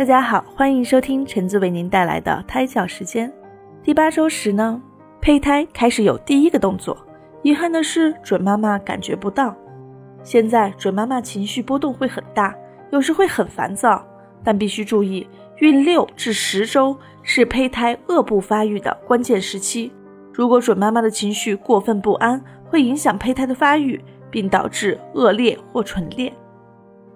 大家好，欢迎收听橙子为您带来的胎教时间。第八周时呢，胚胎开始有第一个动作。遗憾的是，准妈妈感觉不到。现在准妈妈情绪波动会很大，有时会很烦躁，但必须注意，孕六至十周是胚胎颚部发育的关键时期。如果准妈妈的情绪过分不安，会影响胚胎的发育，并导致颚裂或唇裂。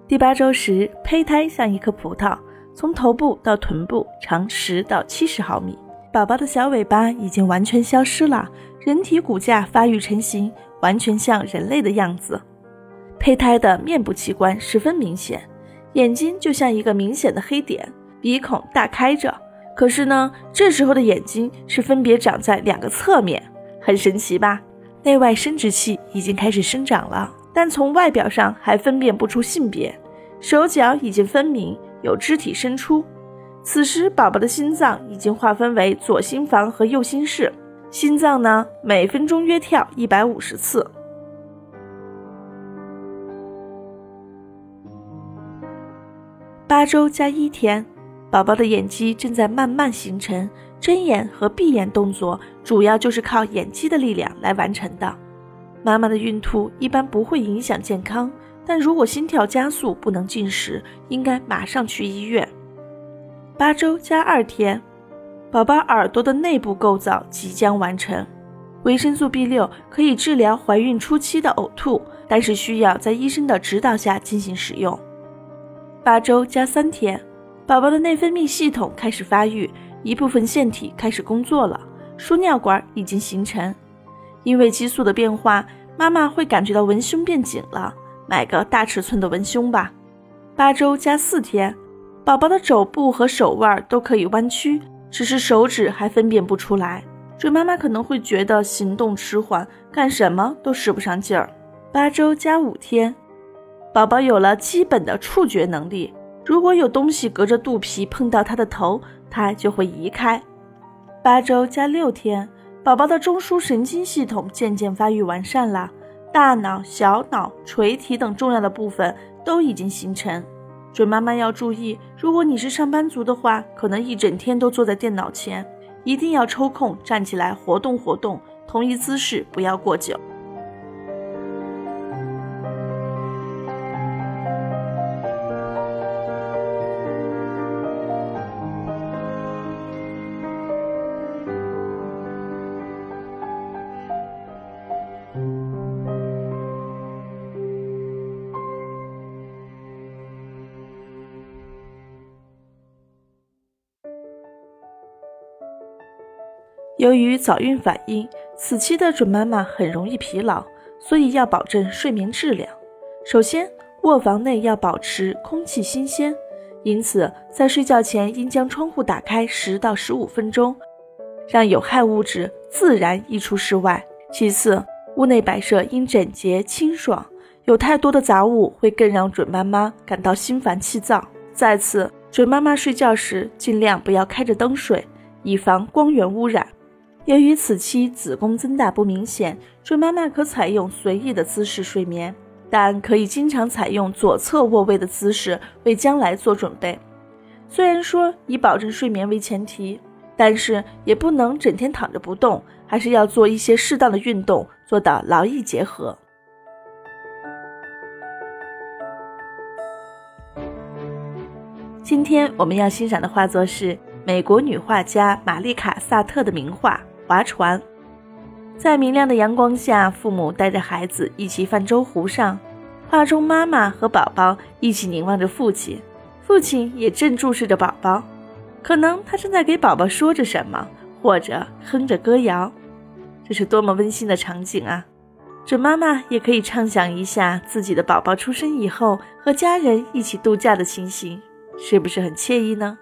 第八周时，胚胎像一颗葡萄，从头部到臀部长十到七十毫米，宝宝的小尾巴已经完全消失了，人体骨架发育成型，完全像人类的样子。胚胎的面部器官十分明显，眼睛就像一个明显的黑点，鼻孔大开着。可是呢，这时候的眼睛是分别长在两个侧面，很神奇吧？内外生殖器已经开始生长了，但从外表上还分辨不出性别。手脚已经分明，有肢体伸出。此时，宝宝的心脏已经划分为左心房和右心室，心脏呢每分钟约跳一百五十次。八周加一天，宝宝的眼肌正在慢慢形成，睁眼和闭眼动作主要就是靠眼肌的力量来完成的。妈妈的孕吐一般不会影响健康，但如果心跳加速不能进食，应该马上去医院。八周加二天，宝宝耳朵的内部构造即将完成。维生素 B 六可以治疗怀孕初期的呕吐，但是需要在医生的指导下进行使用。八周加三天，宝宝的内分泌系统开始发育，一部分腺体开始工作了，输尿管已经形成。因为激素的变化，妈妈会感觉到文胸变紧了，买个大尺寸的文胸吧。八周加四天，宝宝的肘部和手腕都可以弯曲，只是手指还分辨不出来。准妈妈可能会觉得行动迟缓，干什么都使不上劲儿。八周加五天。宝宝有了基本的触觉能力，如果有东西隔着肚皮碰到他的头，他就会移开。八周加六天，宝宝的中枢神经系统渐渐发育完善了，大脑、小脑、垂体等重要的部分都已经形成。准妈妈要注意，如果你是上班族的话，可能一整天都坐在电脑前，一定要抽空站起来活动活动，同一姿势不要过久。由于早孕反应，此期的准妈妈很容易疲劳，所以要保证睡眠质量。首先，卧房内要保持空气新鲜，因此在睡觉前应将窗户打开十到十五分钟，让有害物质自然溢出室外。其次，屋内摆设应整洁清爽，有太多的杂物会更让准妈妈感到心烦气躁。再次，准妈妈睡觉时尽量不要开着灯睡，以防光源污染。由于此期子宫增大不明显，准妈妈可采用随意的姿势睡眠，但可以经常采用左侧卧位的姿势，为将来做准备。虽然说以保证睡眠为前提，但是也不能整天躺着不动，还是要做一些适当的运动，做到劳逸结合。今天我们要欣赏的画作是美国女画家玛丽卡·萨特的名画。划船，在明亮的阳光下，父母带着孩子一起泛舟湖上。画中妈妈和宝宝一起凝望着父亲，父亲也正注视着宝宝，可能他正在给宝宝说着什么，或者哼着歌谣。这是多么温馨的场景啊！准妈妈也可以畅想一下自己的宝宝出生以后和家人一起度假的情形，是不是很惬意呢？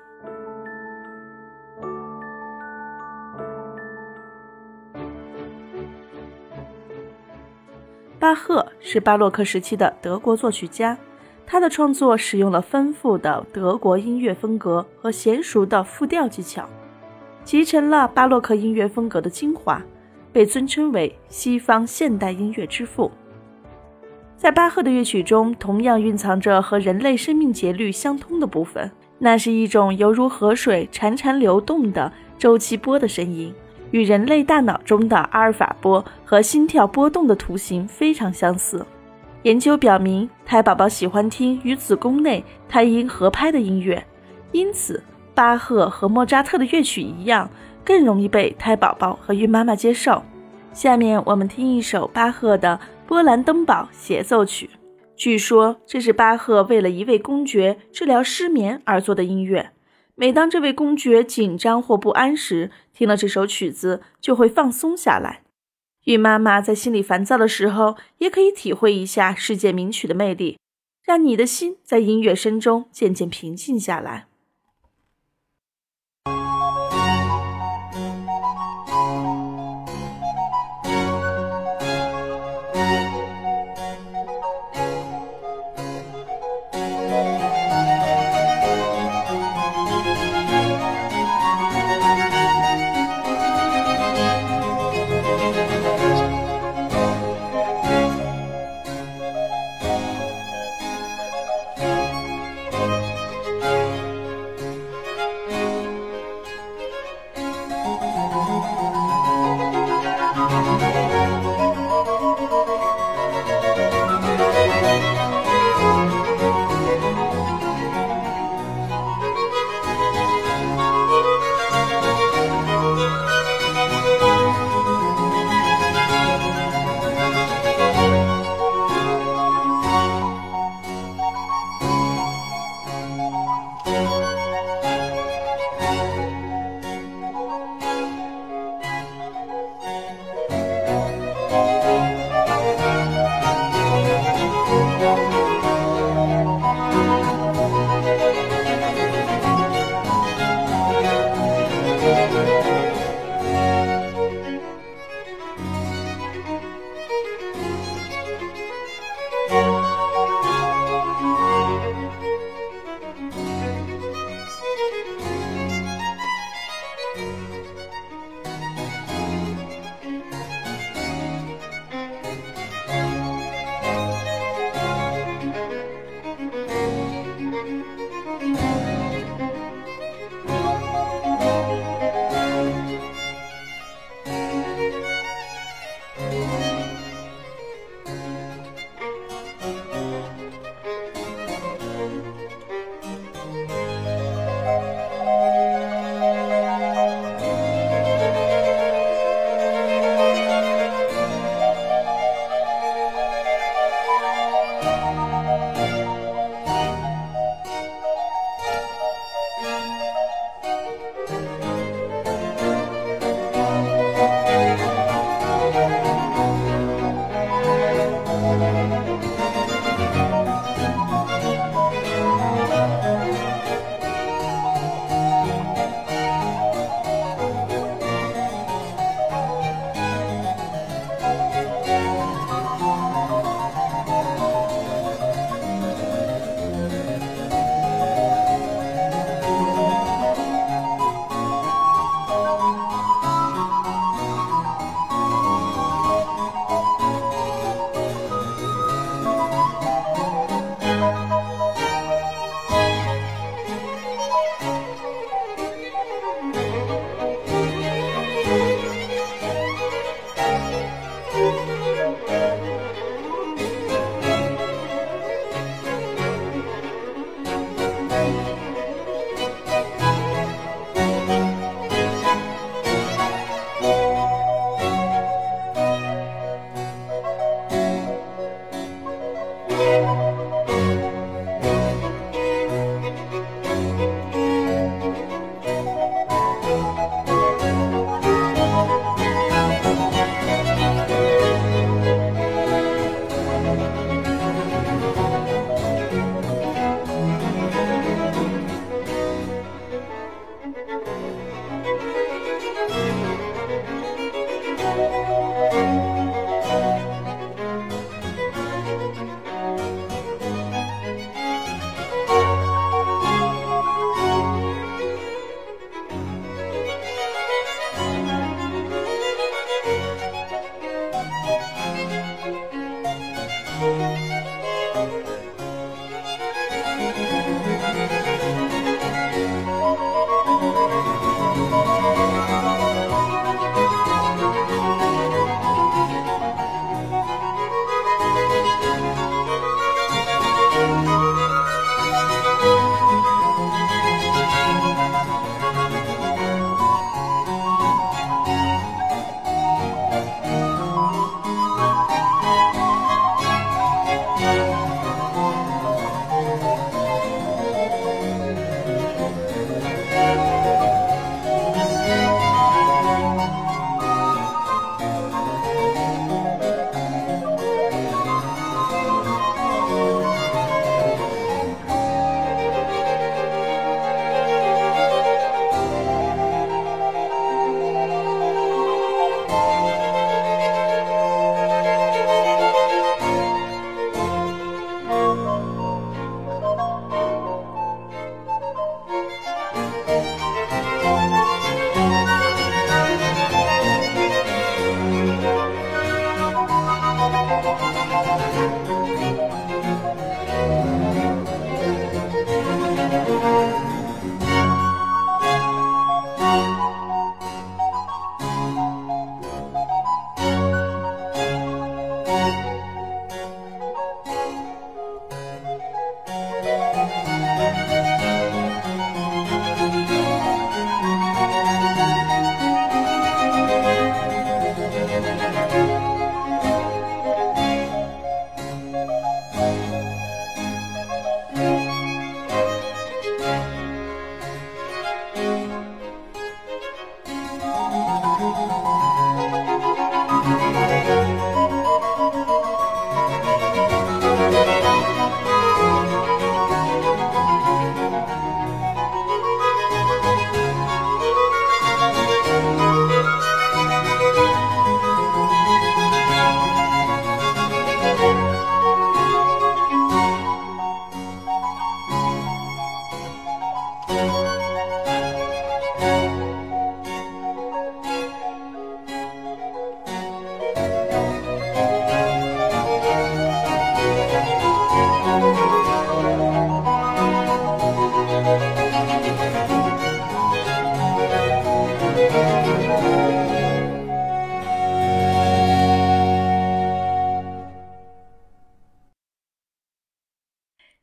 巴赫是巴洛克时期的德国作曲家，他的创作使用了丰富的德国音乐风格和娴熟的复调技巧，集成了巴洛克音乐风格的精华，被尊称为西方现代音乐之父。在巴赫的乐曲中，同样蕴藏着和人类生命节律相通的部分，那是一种犹如河水潺潺流动的周期波的声音，与人类大脑中的阿尔法波和心跳波动的图形非常相似。研究表明，胎宝宝喜欢听与子宫内胎音合拍的音乐，因此巴赫和莫扎特的乐曲一样，更容易被胎宝宝和孕妈妈接受。下面我们听一首巴赫的《波兰登堡协奏曲》。据说这是巴赫为了一位公爵治疗失眠而做的音乐。每当这位公爵紧张或不安时，听了这首曲子就会放松下来。孕妈妈在心里烦躁的时候，也可以体会一下世界名曲的魅力，让你的心在音乐声中渐渐平静下来。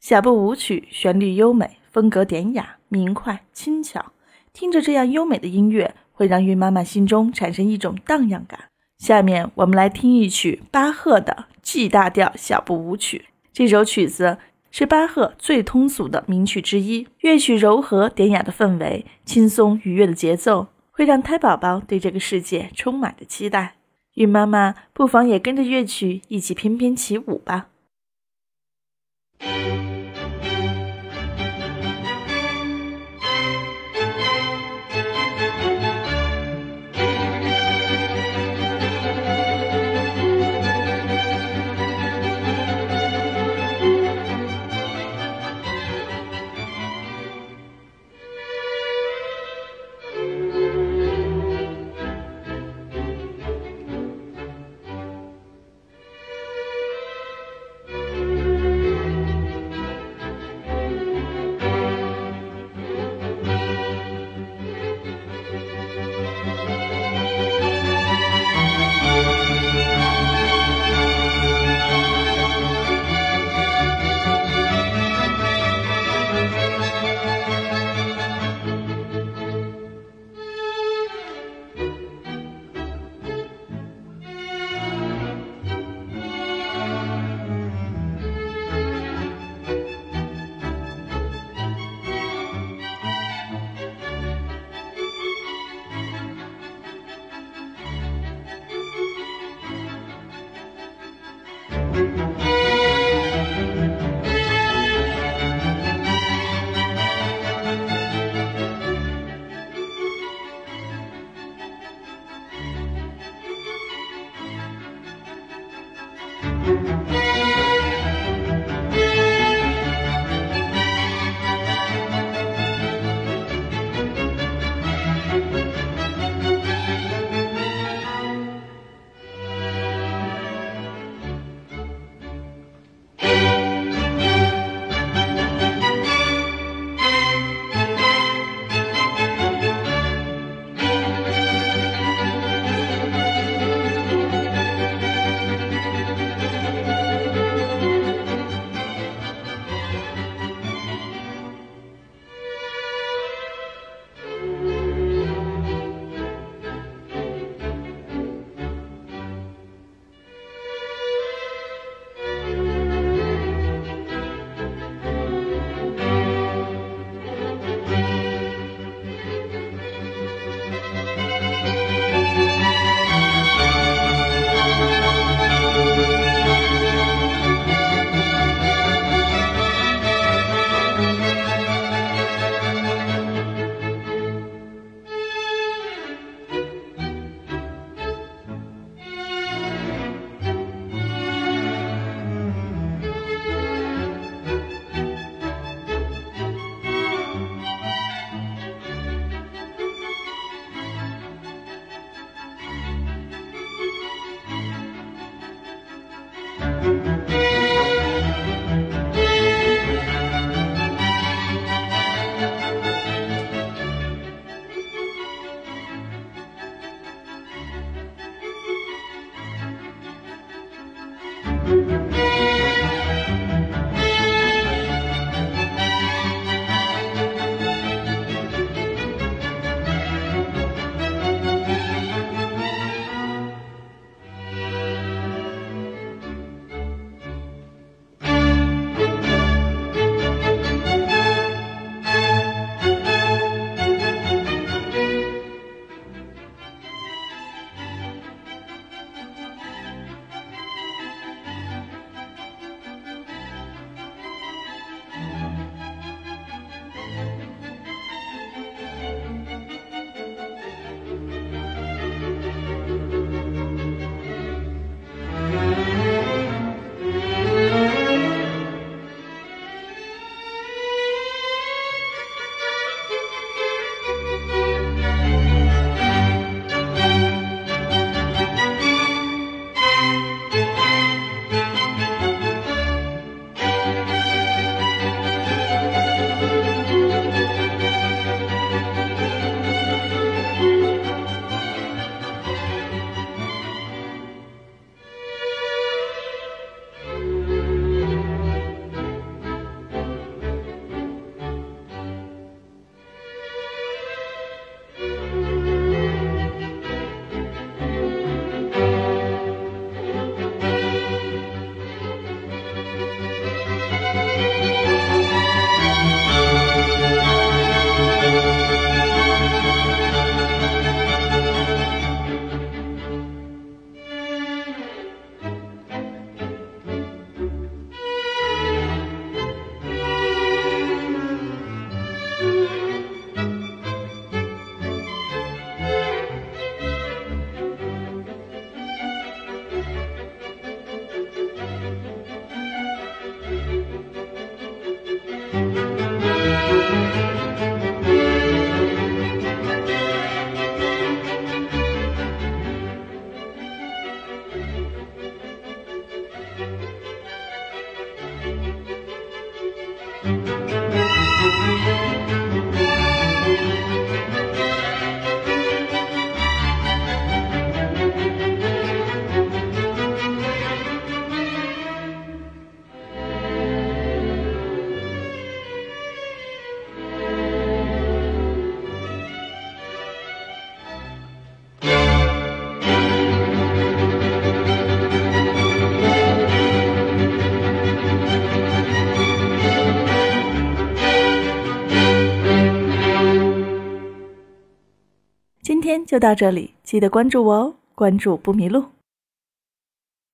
小步舞曲旋律优美，风格典雅，明快轻巧。听着这样优美的音乐，会让孕妈妈心中产生一种荡漾感。下面我们来听一曲巴赫的 G 大调小步舞曲。这首曲子是巴赫最通俗的名曲之一，乐曲柔和典雅的氛围，轻松愉悦的节奏，会让胎宝宝对这个世界充满着期待。孕妈妈不妨也跟着乐曲一起翩翩起舞吧。Música 就到这里，记得关注我哦，关注不迷路。